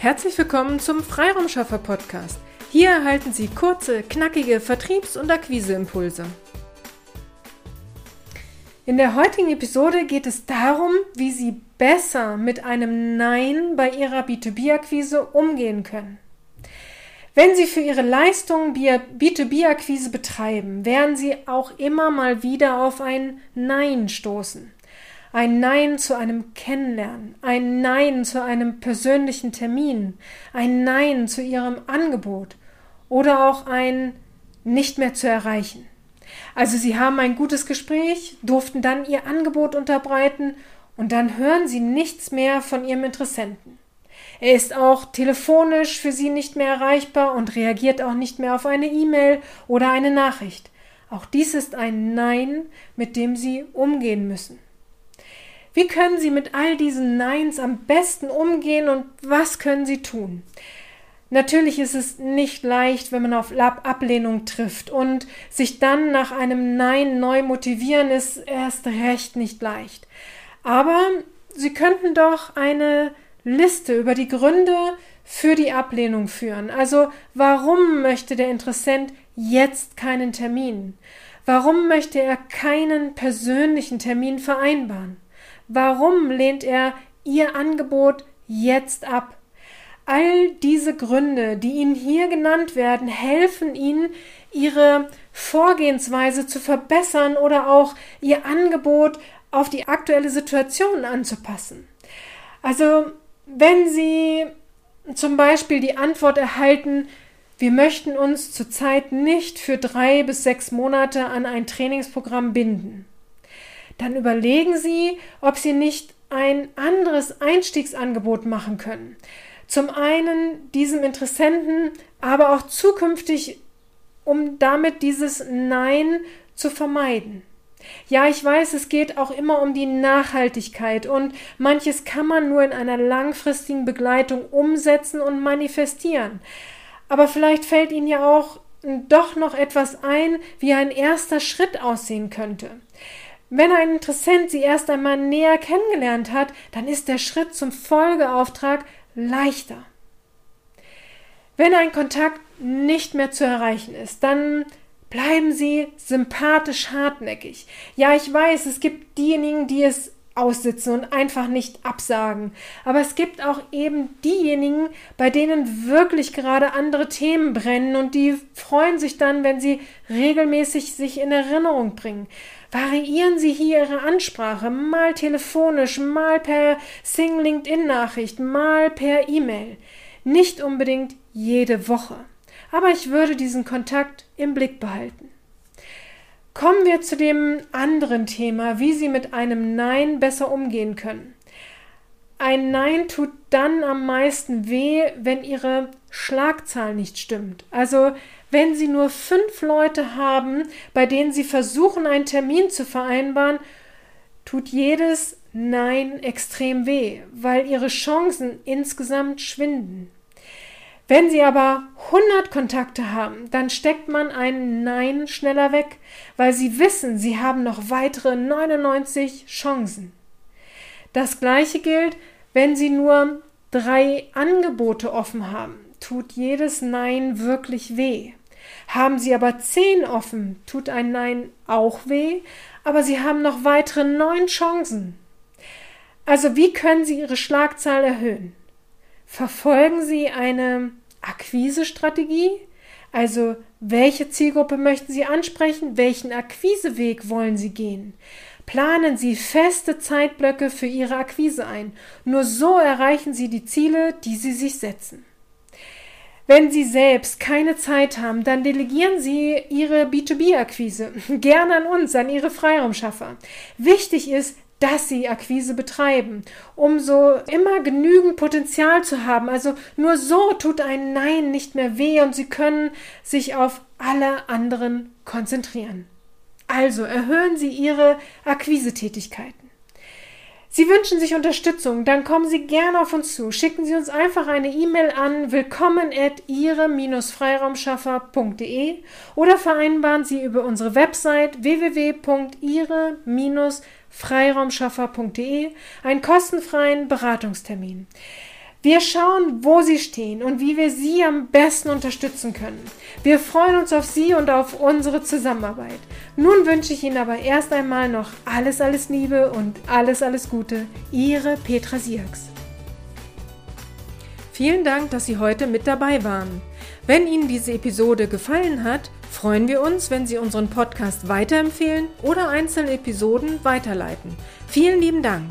Herzlich willkommen zum Freiraumschaffer Podcast. Hier erhalten Sie kurze, knackige Vertriebs- und Akquiseimpulse. In der heutigen Episode geht es darum, wie Sie besser mit einem Nein bei Ihrer B2B-Akquise umgehen können. Wenn Sie für Ihre Leistungen B2B-Akquise betreiben, werden Sie auch immer mal wieder auf ein Nein stoßen ein Nein zu einem Kennenlernen, ein Nein zu einem persönlichen Termin, ein Nein zu ihrem Angebot oder auch ein nicht mehr zu erreichen. Also sie haben ein gutes Gespräch, durften dann ihr Angebot unterbreiten und dann hören sie nichts mehr von ihrem Interessenten. Er ist auch telefonisch für sie nicht mehr erreichbar und reagiert auch nicht mehr auf eine E-Mail oder eine Nachricht. Auch dies ist ein Nein, mit dem sie umgehen müssen. Wie können Sie mit all diesen Neins am besten umgehen und was können Sie tun? Natürlich ist es nicht leicht, wenn man auf Ablehnung trifft und sich dann nach einem Nein neu motivieren ist erst recht nicht leicht. Aber Sie könnten doch eine Liste über die Gründe für die Ablehnung führen. Also warum möchte der Interessent jetzt keinen Termin? Warum möchte er keinen persönlichen Termin vereinbaren? Warum lehnt er ihr Angebot jetzt ab? All diese Gründe, die Ihnen hier genannt werden, helfen Ihnen, Ihre Vorgehensweise zu verbessern oder auch Ihr Angebot auf die aktuelle Situation anzupassen. Also, wenn Sie zum Beispiel die Antwort erhalten, wir möchten uns zurzeit nicht für drei bis sechs Monate an ein Trainingsprogramm binden dann überlegen Sie, ob Sie nicht ein anderes Einstiegsangebot machen können. Zum einen diesem Interessenten, aber auch zukünftig, um damit dieses Nein zu vermeiden. Ja, ich weiß, es geht auch immer um die Nachhaltigkeit und manches kann man nur in einer langfristigen Begleitung umsetzen und manifestieren. Aber vielleicht fällt Ihnen ja auch doch noch etwas ein, wie ein erster Schritt aussehen könnte. Wenn ein Interessent sie erst einmal näher kennengelernt hat, dann ist der Schritt zum Folgeauftrag leichter. Wenn ein Kontakt nicht mehr zu erreichen ist, dann bleiben Sie sympathisch hartnäckig. Ja, ich weiß, es gibt diejenigen, die es aussitzen und einfach nicht absagen. Aber es gibt auch eben diejenigen, bei denen wirklich gerade andere Themen brennen und die freuen sich dann, wenn sie regelmäßig sich in Erinnerung bringen. Variieren Sie hier Ihre Ansprache, mal telefonisch, mal per Sing LinkedIn Nachricht, mal per E-Mail. Nicht unbedingt jede Woche. Aber ich würde diesen Kontakt im Blick behalten. Kommen wir zu dem anderen Thema, wie Sie mit einem Nein besser umgehen können. Ein Nein tut dann am meisten weh, wenn Ihre Schlagzahl nicht stimmt. Also wenn Sie nur fünf Leute haben, bei denen Sie versuchen, einen Termin zu vereinbaren, tut jedes Nein extrem weh, weil Ihre Chancen insgesamt schwinden. Wenn Sie aber 100 Kontakte haben, dann steckt man ein Nein schneller weg, weil Sie wissen, Sie haben noch weitere 99 Chancen. Das gleiche gilt, wenn Sie nur drei Angebote offen haben, tut jedes Nein wirklich weh. Haben Sie aber zehn offen, tut ein Nein auch weh, aber Sie haben noch weitere neun Chancen. Also wie können Sie Ihre Schlagzahl erhöhen? Verfolgen Sie eine Akquisestrategie? Also welche Zielgruppe möchten Sie ansprechen? Welchen Akquiseweg wollen Sie gehen? Planen Sie feste Zeitblöcke für Ihre Akquise ein. Nur so erreichen Sie die Ziele, die Sie sich setzen. Wenn Sie selbst keine Zeit haben, dann delegieren Sie Ihre B2B-Akquise gerne an uns, an Ihre Freiraumschaffer. Wichtig ist, dass sie Akquise betreiben, um so immer genügend Potenzial zu haben. Also nur so tut ein Nein nicht mehr weh und sie können sich auf alle anderen konzentrieren. Also erhöhen Sie Ihre Akquisetätigkeiten. Sie wünschen sich Unterstützung, dann kommen Sie gerne auf uns zu. Schicken Sie uns einfach eine E-Mail an willkommen at ihre-freiraumschaffer.de oder vereinbaren Sie über unsere Website www.ihre-freiraumschaffer.de einen kostenfreien Beratungstermin. Wir schauen, wo Sie stehen und wie wir Sie am besten unterstützen können. Wir freuen uns auf Sie und auf unsere Zusammenarbeit. Nun wünsche ich Ihnen aber erst einmal noch alles, alles Liebe und alles, alles Gute. Ihre Petra Sierks. Vielen Dank, dass Sie heute mit dabei waren. Wenn Ihnen diese Episode gefallen hat, freuen wir uns, wenn Sie unseren Podcast weiterempfehlen oder einzelne Episoden weiterleiten. Vielen lieben Dank.